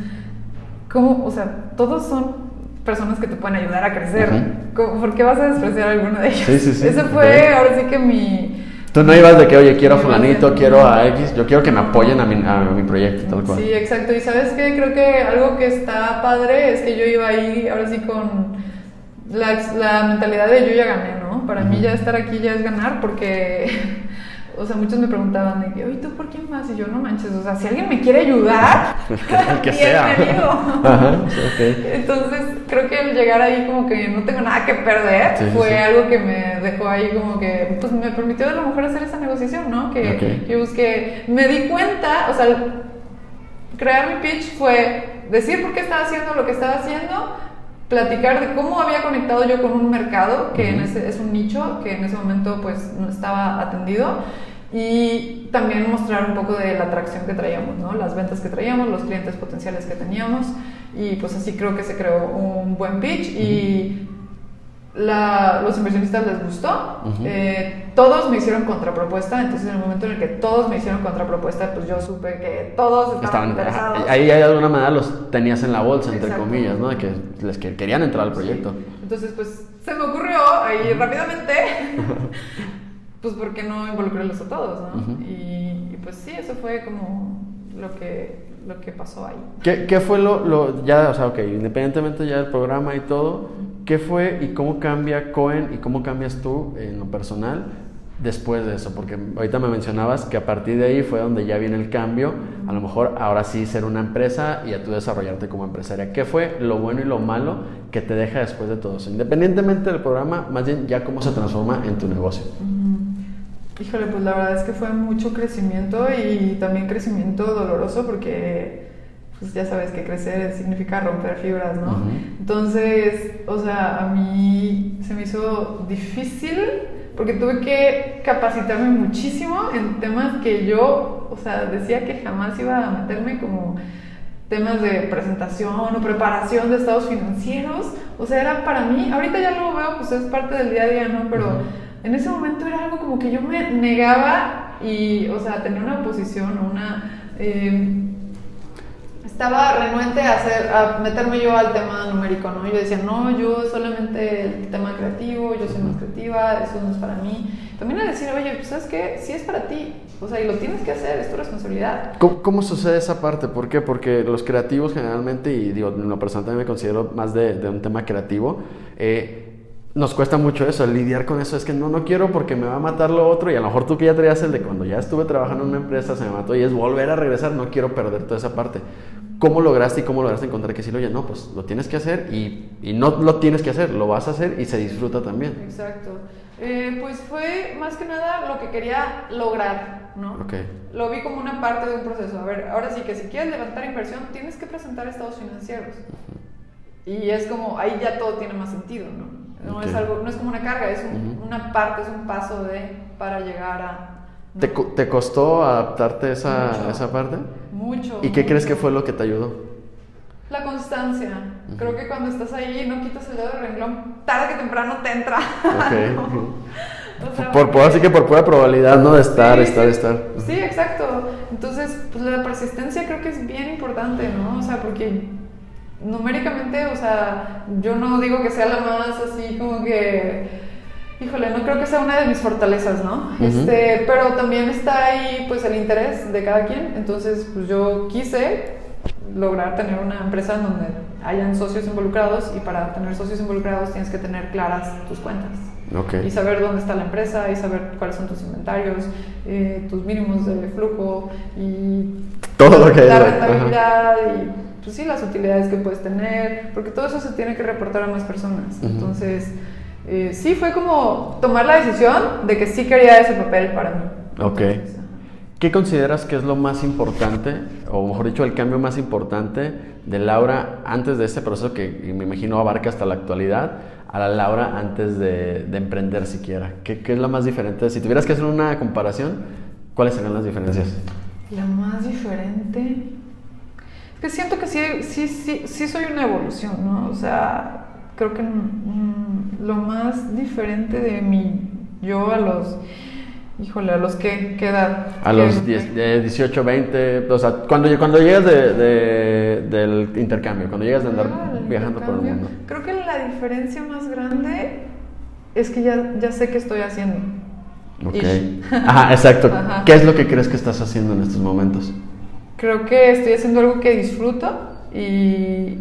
¿cómo? O sea, todos son personas que te pueden ayudar a crecer. ¿Por qué vas a despreciar a alguno de ellos? Sí, sí, sí. Ese fue ahora sí que mi... Tú no ibas de que, oye, quiero a fulanito, quiero a X, yo quiero que me apoyen a mi, a mi proyecto, tal cual. Sí, exacto. Y sabes qué, creo que algo que está padre es que yo iba ahí, ahora sí, con la, la mentalidad de yo ya gané, ¿no? Para mí ya estar aquí ya es ganar porque o sea, muchos me preguntaban de que, oye, ¿tú por quién más? Y yo, no manches, o sea, si alguien me quiere ayudar, que, sea. Entonces, creo que el llegar ahí como que no tengo nada que perder fue algo que me dejó ahí como que, pues me permitió a lo mejor hacer esa negociación, ¿no? Que yo busqué, me di cuenta, o sea, crear mi pitch fue decir por qué estaba haciendo lo que estaba haciendo, platicar de cómo había conectado yo con un mercado que en ese, es un nicho que en ese momento pues no estaba atendido y también mostrar un poco de la atracción que traíamos, ¿no? las ventas que traíamos, los clientes potenciales que teníamos y pues así creo que se creó un buen pitch y la, los inversionistas les gustó, eh, todos me hicieron contrapropuesta, entonces en el momento en el que todos me hicieron contrapropuesta, pues yo supe que todos estaban, interesados. Ahí de alguna manera los tenías en la bolsa, entre comillas, ¿no? Que les querían entrar al proyecto. Entonces, pues se me ocurrió ahí rápidamente, pues ¿por qué no involucrarlos a todos, no? y, y, pues sí, eso fue como lo que, lo que pasó ahí. ¿Qué, qué fue lo, lo, ya, o sea, ok, independientemente ya del programa y todo, ¿qué fue y cómo cambia Cohen y cómo cambias tú en lo personal después de eso? Porque ahorita me mencionabas que a partir de ahí fue donde ya viene el cambio, a lo mejor ahora sí ser una empresa y a tú desarrollarte como empresaria. ¿Qué fue lo bueno y lo malo que te deja después de todo eso? Independientemente del programa, más bien ya cómo se transforma en tu negocio. Híjole, pues la verdad es que fue mucho crecimiento y también crecimiento doloroso porque pues ya sabes que crecer significa romper fibras, ¿no? Entonces, o sea, a mí se me hizo difícil porque tuve que capacitarme muchísimo en temas que yo, o sea, decía que jamás iba a meterme como temas de presentación o preparación de estados financieros, o sea, era para mí, ahorita ya lo veo, pues es parte del día a día, ¿no? Pero en ese momento era algo como que yo me negaba y, o sea, tenía una posición, una... Eh, estaba renuente a, hacer, a meterme yo al tema numérico, ¿no? Yo decía, no, yo solamente el tema creativo, yo soy más creativa, eso no es para mí. También a decir, oye, pues sabes qué, si es para ti, o sea, y lo tienes que hacer, es tu responsabilidad. ¿Cómo, cómo sucede esa parte? ¿Por qué? Porque los creativos generalmente, y digo, en lo personal también me considero más de, de un tema creativo, eh, nos cuesta mucho eso, lidiar con eso. Es que no, no quiero porque me va a matar lo otro. Y a lo mejor tú que ya traías el de cuando ya estuve trabajando en una empresa, se me mató y es volver a regresar, no quiero perder toda esa parte. ¿Cómo lograste y cómo lograste encontrar que sí lo oye? No, pues lo tienes que hacer y, y, no lo tienes que hacer, lo vas a hacer y se disfruta también. Exacto. Eh, pues fue más que nada lo que quería lograr, ¿no? Okay. Lo vi como una parte de un proceso. A ver, ahora sí que si quieres levantar inversión, tienes que presentar estados financieros. Y es como, ahí ya todo tiene más sentido, ¿no? No, okay. es algo, no es como una carga, es un, uh -huh. una parte, es un paso de para llegar a... ¿no? ¿Te, ¿Te, costó adaptarte a esa, mucho, esa parte? Mucho. ¿Y qué crees que fue lo que te ayudó? La constancia. Uh -huh. Creo que cuando estás ahí no quitas el dedo del renglón, tarde que temprano te entra. Okay. o sea, por, por, así que por pura probabilidad, ¿no? De estar, sí, estar, estar. Sí, exacto. Entonces, pues la persistencia creo que es bien importante, ¿no? O sea, porque numéricamente, o sea, yo no digo que sea la más así como que, híjole, no creo que sea una de mis fortalezas, ¿no? Uh -huh. este, pero también está ahí pues el interés de cada quien, entonces pues yo quise lograr tener una empresa en donde hayan socios involucrados y para tener socios involucrados tienes que tener claras tus cuentas. Okay. Y saber dónde está la empresa y saber cuáles son tus inventarios, eh, tus mínimos de flujo y todo lo que la rentabilidad y pues sí, las utilidades que puedes tener, porque todo eso se tiene que reportar a más personas. Uh -huh. Entonces, eh, sí fue como tomar la decisión de que sí quería ese papel para mí. Ok. Entonces, ¿Qué consideras que es lo más importante, o mejor dicho, el cambio más importante de Laura antes de este proceso que me imagino abarca hasta la actualidad, a la Laura antes de, de emprender siquiera? ¿Qué, ¿Qué, es lo más diferente? Si tuvieras que hacer una comparación, ¿cuáles serían las diferencias? La más diferente que siento que sí, sí, sí, sí soy una evolución, ¿no? O sea, creo que mmm, lo más diferente de mi yo a los, híjole, a los que, ¿qué edad? A los 10, de 18, 20, o sea, cuando, cuando llegas de, de, del intercambio, cuando llegas de andar ah, viajando por el mundo. Creo que la diferencia más grande es que ya, ya sé qué estoy haciendo. Ok. Ajá, exacto. Ajá. ¿Qué es lo que crees que estás haciendo en estos momentos? Creo que estoy haciendo algo que disfruto y,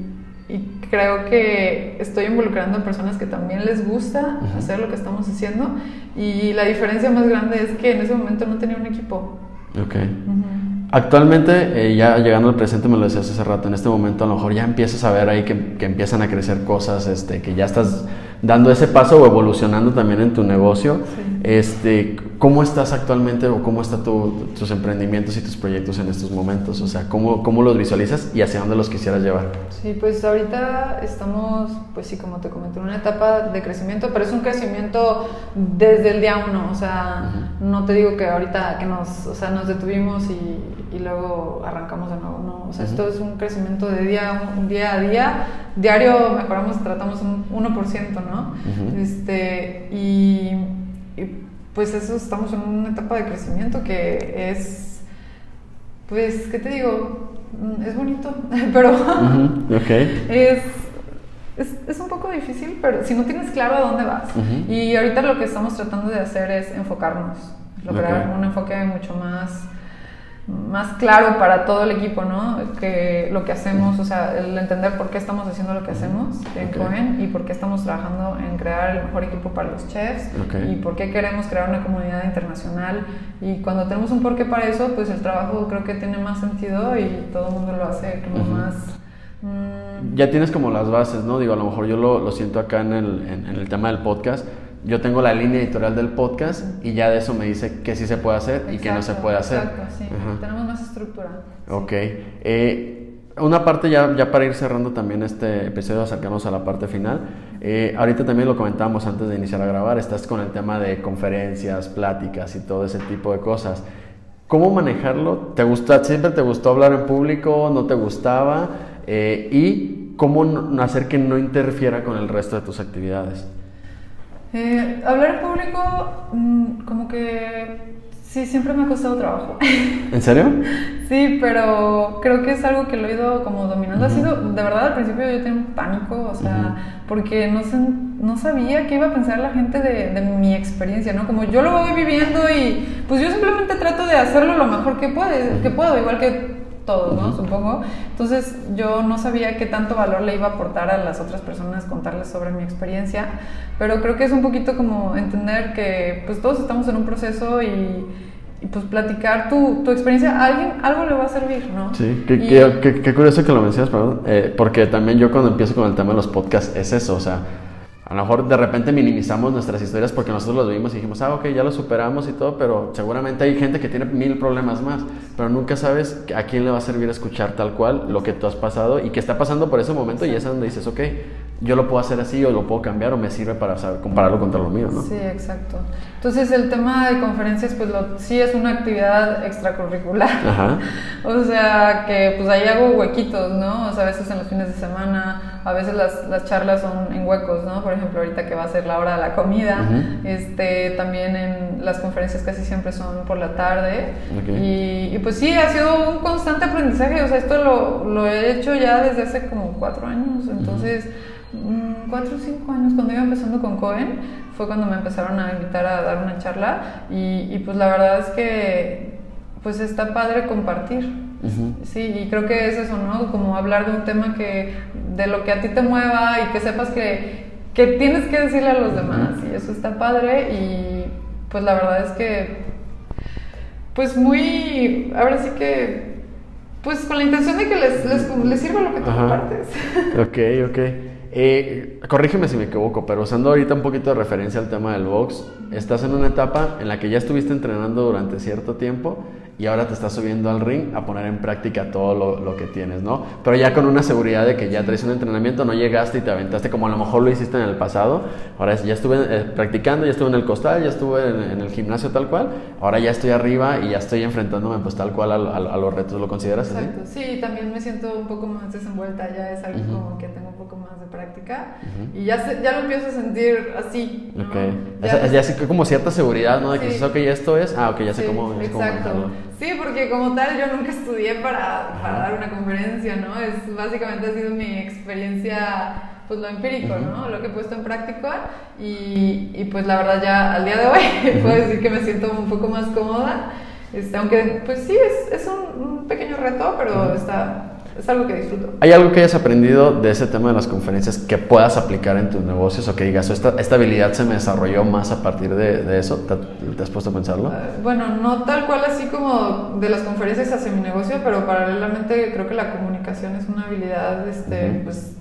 y, creo que estoy involucrando a personas que también les gusta uh -huh. hacer lo que estamos haciendo y la diferencia más grande es que en ese momento no tenía un equipo. Ok. Uh -huh. Actualmente, eh, ya llegando al presente, me lo decías hace rato, en este momento a lo mejor ya empiezas a ver ahí que, que empiezan a crecer cosas, este, que ya estás dando ese paso o evolucionando también en tu negocio. Sí. Este, ¿Cómo estás actualmente o cómo están tu, tus emprendimientos y tus proyectos en estos momentos? O sea, ¿cómo, ¿cómo los visualizas y hacia dónde los quisieras llevar? Sí, pues ahorita estamos, pues sí, como te comenté, en una etapa de crecimiento, pero es un crecimiento desde el día uno. O sea, uh -huh. no te digo que ahorita que nos, o sea, nos detuvimos y, y luego arrancamos de nuevo, no. O sea, uh -huh. esto es un crecimiento de día, un día a día. Diario mejoramos, tratamos un 1%, ¿no? Uh -huh. este, y, y pues eso estamos en una etapa de crecimiento que es, pues, ¿qué te digo? Es bonito, pero uh -huh. okay. es, es, es, un poco difícil, pero si no tienes claro a dónde vas. Y ahorita lo que estamos tratando de hacer es enfocarnos, lograr un enfoque mucho más más claro para todo el equipo, ¿no? Que lo que hacemos, o sea, el entender por qué estamos haciendo lo que hacemos en Cohen y por qué estamos trabajando en crear el mejor equipo para los chefs y por qué queremos crear una comunidad internacional. Y cuando tenemos un porqué para eso, pues el trabajo creo que tiene más sentido y todo el mundo lo hace como más... Mm, ya tienes como las bases, ¿no? Digo, a lo mejor yo lo, lo siento acá en el, en el tema del podcast yo tengo la línea editorial del podcast y ya de eso me dice qué sí se puede hacer y qué no se puede hacer. Exacto, sí. Tenemos más estructura. Ok. Eh, una parte ya, ya para ir cerrando también este episodio, acercarnos a la parte final. Eh, ahorita también lo comentábamos antes de iniciar a grabar, estás con el tema de conferencias, pláticas y todo ese tipo de cosas. ¿Cómo manejarlo? ¿Te gusta, siempre te gustó hablar en público? ¿No te gustaba? Eh, ¿Y cómo hacer que no interfiera con el resto de tus actividades? Eh, hablar en público, mm, como que sí, siempre me ha costado trabajo. ¿En serio? sí, pero creo que es algo que lo he ido como dominando. Ha sido, de verdad, al principio yo tenía un pánico, o sea, porque no, no sabía qué iba a pensar la gente de, de, mi experiencia, ¿no? Como yo lo voy viviendo y pues yo simplemente trato de hacerlo lo mejor que, puede, que puedo, igual que todos, ¿no? Supongo. Entonces yo no sabía qué tanto valor le iba a aportar a las otras personas contarles sobre mi experiencia, pero creo que es un poquito como entender que pues todos estamos en un proceso y, pues platicar tu, tu, experiencia a alguien, algo le va a servir, ¿no? Sí, qué, qué, curioso que lo mencionas, perdón, eh, porque también yo cuando empiezo con el tema de los podcasts es eso, o sea, a lo mejor de repente minimizamos nuestras historias porque nosotros lo vimos y dijimos, ah, ok, ya lo superamos y todo, pero seguramente hay gente que tiene mil problemas más, pero nunca sabes a quién le va a servir escuchar tal cual lo que tú has pasado y que está pasando por ese momento y es donde dices, ok, yo lo puedo hacer así o lo puedo cambiar o me sirve para saber, compararlo contra lo mío, ¿no? Sí, exacto. Entonces el tema de conferencias, pues lo, sí es una actividad extracurricular. Ajá. o sea, que pues ahí hago huequitos, ¿no? O sea, a veces en los fines de semana, a veces las, las charlas son en huecos, ¿no? Por ejemplo, ahorita que va a ser la hora de la comida, este, también en las conferencias casi siempre son por la tarde. Okay. Y, y, pues sí, ha sido un constante aprendizaje, o sea, esto lo, lo, he hecho ya desde hace como cuatro años, entonces... Mm, 4 o 5 años, cuando iba empezando con Cohen, fue cuando me empezaron a invitar a dar una charla y, y pues la verdad es que pues está padre compartir. Sí, y creo que es eso, ¿no? Como hablar de un tema que, de lo que a ti te mueva y que sepas que, que tienes que decirle a los demás y eso está padre y pues la verdad es que, pues muy, ahora sí que pues con la intención de que les, les, les sirva lo que tú compartes. Ok, ok. Eh, corrígeme si me equivoco, pero usando ahorita un poquito de referencia al tema del box, estás en una etapa en la que ya estuviste entrenando durante cierto tiempo y ahora te estás subiendo al ring a poner en práctica todo lo, lo, que tienes, ¿no? Pero ya con una seguridad de que ya traes un entrenamiento, no llegaste y te aventaste como a lo mejor lo hiciste en el pasado. Ahora ya estuve eh, practicando, ya estuve en el costal, ya estuve en, el gimnasio tal cual. Ahora ya estoy arriba y ya estoy enfrentándome pues tal cual a, a, los retos. ¿Lo consideras Exacto. Sí, también me siento un poco más desenvuelta, ya es algo como que tengo un poco más de práctica y ya, ya lo empiezo a sentir así. ¿no? Ok. Ya, ya, ya, como cierta seguridad, ¿no? De que sí. ok, esto es, ah, ok, ya sé cómo, ya sé cómo Sí, porque como tal yo nunca estudié para, para, dar una conferencia, ¿no? Es, básicamente ha sido mi experiencia, pues lo empírico, ¿no? Lo que he puesto en práctica y, y, pues la verdad ya al día de hoy puedo decir que me siento un poco más cómoda, este, aunque pues sí, es, es un, un, pequeño reto, pero está, es algo que disfruto. ¿Hay algo que hayas aprendido de ese tema de las conferencias que puedas aplicar en tus negocios o que digas, esta, esta habilidad se me desarrolló más a partir de, de eso? ¿Te, ¿Te, has puesto a pensarlo? Uh, bueno, no tal cual así como de las conferencias hacia mi negocio, pero paralelamente creo que la comunicación es una habilidad, este, uh -huh. pues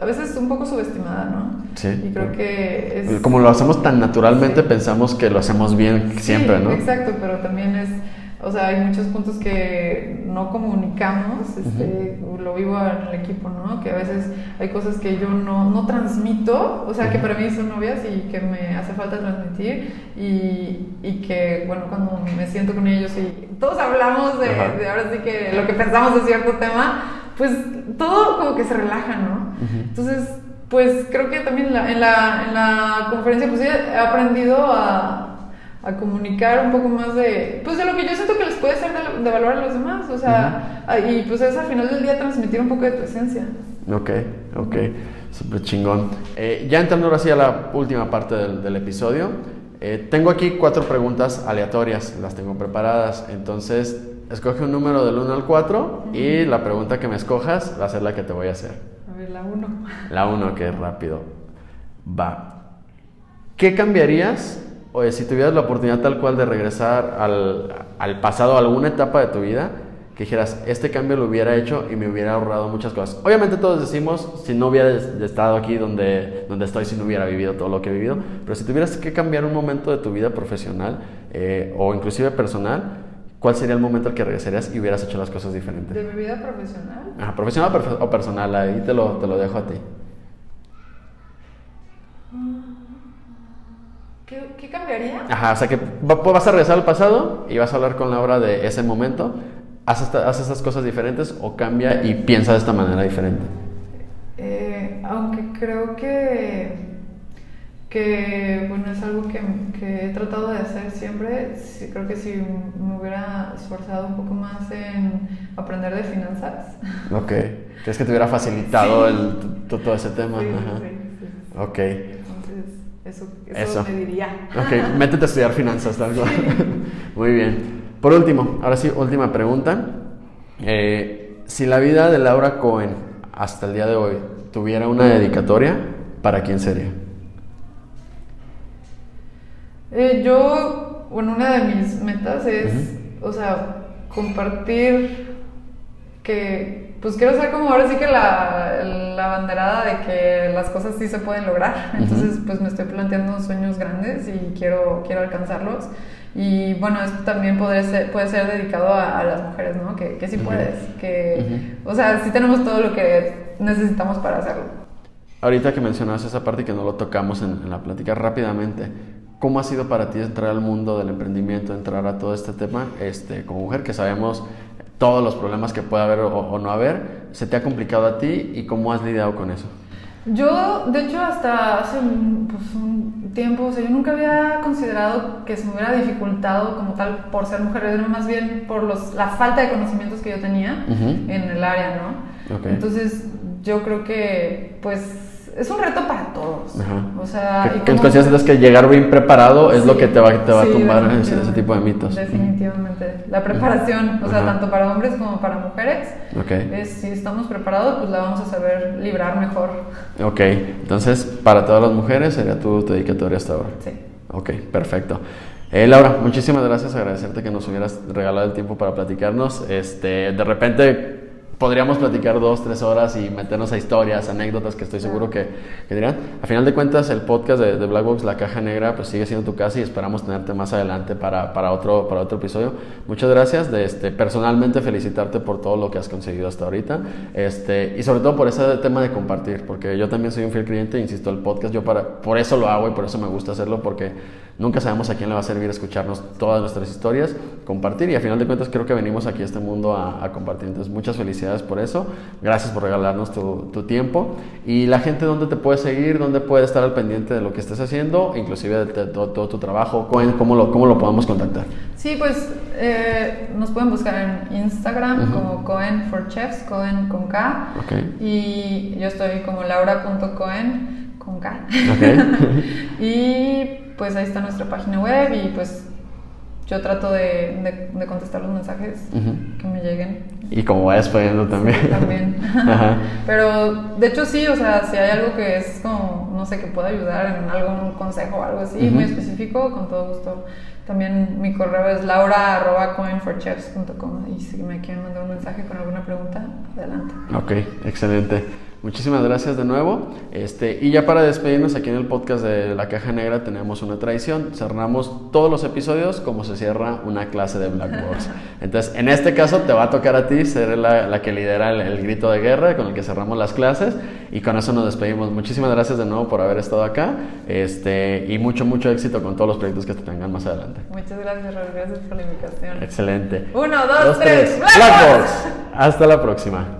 a veces un poco subestimada, ¿no? Sí. Y creo que es... Como lo hacemos tan naturalmente, sí. pensamos que lo hacemos bien siempre, sí, ¿no? Exacto, pero también es o sea, hay muchos puntos que no comunicamos, este, uh -huh. lo vivo en el equipo, ¿no? Que a veces hay cosas que yo no, no transmito, o sea, que para mí son obvias y que me hace falta transmitir y, y, que, bueno, cuando me siento con ellos y todos hablamos de, de, ahora sí que lo que pensamos de cierto tema, pues todo como que se relaja, ¿no? Uh -huh. Entonces, pues creo que también la, en la, en la conferencia pues he aprendido a a comunicar un poco más de, pues de lo que yo siento que les puede ser de, de valor a los demás, o sea, a- y pues es al final del día transmitir un poco de tu esencia. Ok, ok, súper chingón. Eh, ya entrando ahora sí a la última parte del, del episodio, eh, tengo aquí cuatro preguntas aleatorias, las tengo preparadas, entonces escoge un número del 1 al 4 y la pregunta que me escojas va a ser la que te voy a hacer. A ver, la uno. La 1, que es rápido. Va. ¿Qué cambiarías o si tuvieras la oportunidad tal cual de regresar al, al pasado, a alguna etapa de tu vida, que dijeras, este cambio lo hubiera hecho y me hubiera ahorrado muchas cosas? Obviamente todos decimos, si no hubiera estado aquí donde, donde estoy, si no hubiera vivido todo lo que he vivido, pero si tuvieras que cambiar un momento de tu vida profesional eh, o inclusive personal, ¿cuál sería el momento al que regresarías y hubieras hecho las cosas diferentes? ¿De mi vida profesional? Ajá, profesional o personal, ahí te lo, te lo dejo a ti. ¿Qué, qué cambiaría? Ajá, o sea que va- vas a regresar al pasado y vas a hablar con Laura de ese momento. Haz, esta- haz esas cosas diferentes o cambia y piensa de esta manera diferente. Eh, aunque creo que, que, bueno, es algo que, que he tratado de hacer siempre, sí, creo que si me hubiera esforzado un poco más en aprender de finanzas. Ok. ¿Crees que te hubiera facilitado Sí. el, todo ese tema? Sí, Ajá. sí, sí, sí. Ok. Eso, Eso. me diría. Ok, métete a estudiar finanzas, tal cual. Muy bien. Por último, ahora sí, última pregunta. Eh, si la vida de Laura Cohen hasta el día de hoy tuviera una dedicatoria, ¿para quién sería? Eh, yo, bueno, una de mis metas es, o sea, compartir que, pues quiero ser como ahora sí que la, la banderada de que las cosas sí se pueden lograr. Entonces, pues me estoy planteando sueños grandes y quiero, quiero alcanzarlos. Y bueno, esto también puede ser, puede ser dedicado a, a las mujeres, ¿no? Que, que sí puedes, que, o sea, sí tenemos todo lo que necesitamos para hacerlo. Ahorita que mencionabas esa parte y que no lo tocamos en, en la plática rápidamente, ¿cómo ha sido para ti entrar al mundo del emprendimiento, entrar a todo este tema este, como mujer que sabemos todos los problemas que puede haber o, o no haber? ¿Se te ha complicado a ti y cómo has lidiado con eso? Yo, de hecho, hasta hace un, pues, un tiempo, o sea, yo nunca había considerado que se me hubiera dificultado como tal por ser mujer, era más bien por los, la falta de conocimientos que yo tenía Ujú. en el área, ¿no? Entonces, yo creo que, pues, es un reto para todos. Ajá. O sea, que, y que como- consideras que llegar bien preparado es lo que te va, te va sí, a tumbar ese, ese tipo de mitos. Definitivamente. La preparación, o sea, tanto para hombres como para mujeres, Ok. es, si estamos preparados, pues la vamos a saber librar mejor. Ok, entonces para todas las mujeres sería tu dedicatoria hasta ahora. Sí. Ok, perfecto. Eh, Laura, muchísimas gracias, agradecerte que nos hubieras regalado el tiempo para platicarnos. Este, de repente podríamos platicar dos, tres horas y meternos a historias, anécdotas que estoy seguro que, que dirán. A final de cuentas, el podcast de, de Black Box, La Caja Negra, pues sigue siendo tu casa y esperamos tenerte más adelante para, para, otro, para otro episodio. Muchas gracias. De, este, personalmente, felicitarte por todo lo que has conseguido hasta ahorita este, y sobre todo por ese tema de compartir, porque yo también soy un fiel cliente, insisto, el podcast, yo para, por eso lo hago y por eso me gusta hacerlo, porque nunca sabemos a quién le va a servir escucharnos todas nuestras historias, compartir y a final de cuentas creo que venimos aquí a este mundo a, a compartir. Entonces, muchas felicidades por eso. Gracias por regalarnos tu, tu, tiempo. Y la gente, ¿dónde te puede seguir? ¿Dónde puede estar al pendiente de lo que estés haciendo? Inclusive de, todo, todo, tu trabajo. ¿Cómo lo, cómo lo podemos contactar? Sí, pues eh, nos pueden buscar en Instagram uh -huh. como Cohen for Chefs, Cohen con K. Okay. Y yo estoy como laura.cohen con K. Okay. y pues ahí está nuestra página web y pues yo trato de, de, de contestar los mensajes uh -huh. que me lleguen. Y como vayas poniendo también. Sí, también. Pero de hecho sí, o sea, si hay algo que es como, no sé, que pueda ayudar en algún consejo o algo así uh -huh. muy específico, con todo gusto. También mi correo es laura.coinforchefs.com y si me quieren mandar un mensaje con alguna pregunta, adelante. Ok, excelente. Muchísimas gracias de nuevo. Este, y ya para despedirnos aquí en el podcast de La Caja Negra tenemos una tradición. Cerramos todos los episodios como se cierra una clase de Black Box. Entonces, en este caso te va a tocar a ti ser la, la que lidera el, el, grito de guerra con el que cerramos las clases. Y con eso nos despedimos. Muchísimas gracias de nuevo por haber estado acá. Este, y mucho, mucho éxito con todos los proyectos que te tengan más adelante. Muchas gracias, Raúl. Gracias por la invitación. Excelente. Uno, dos, dos tres. tres. Black, Black Box. Hasta la próxima.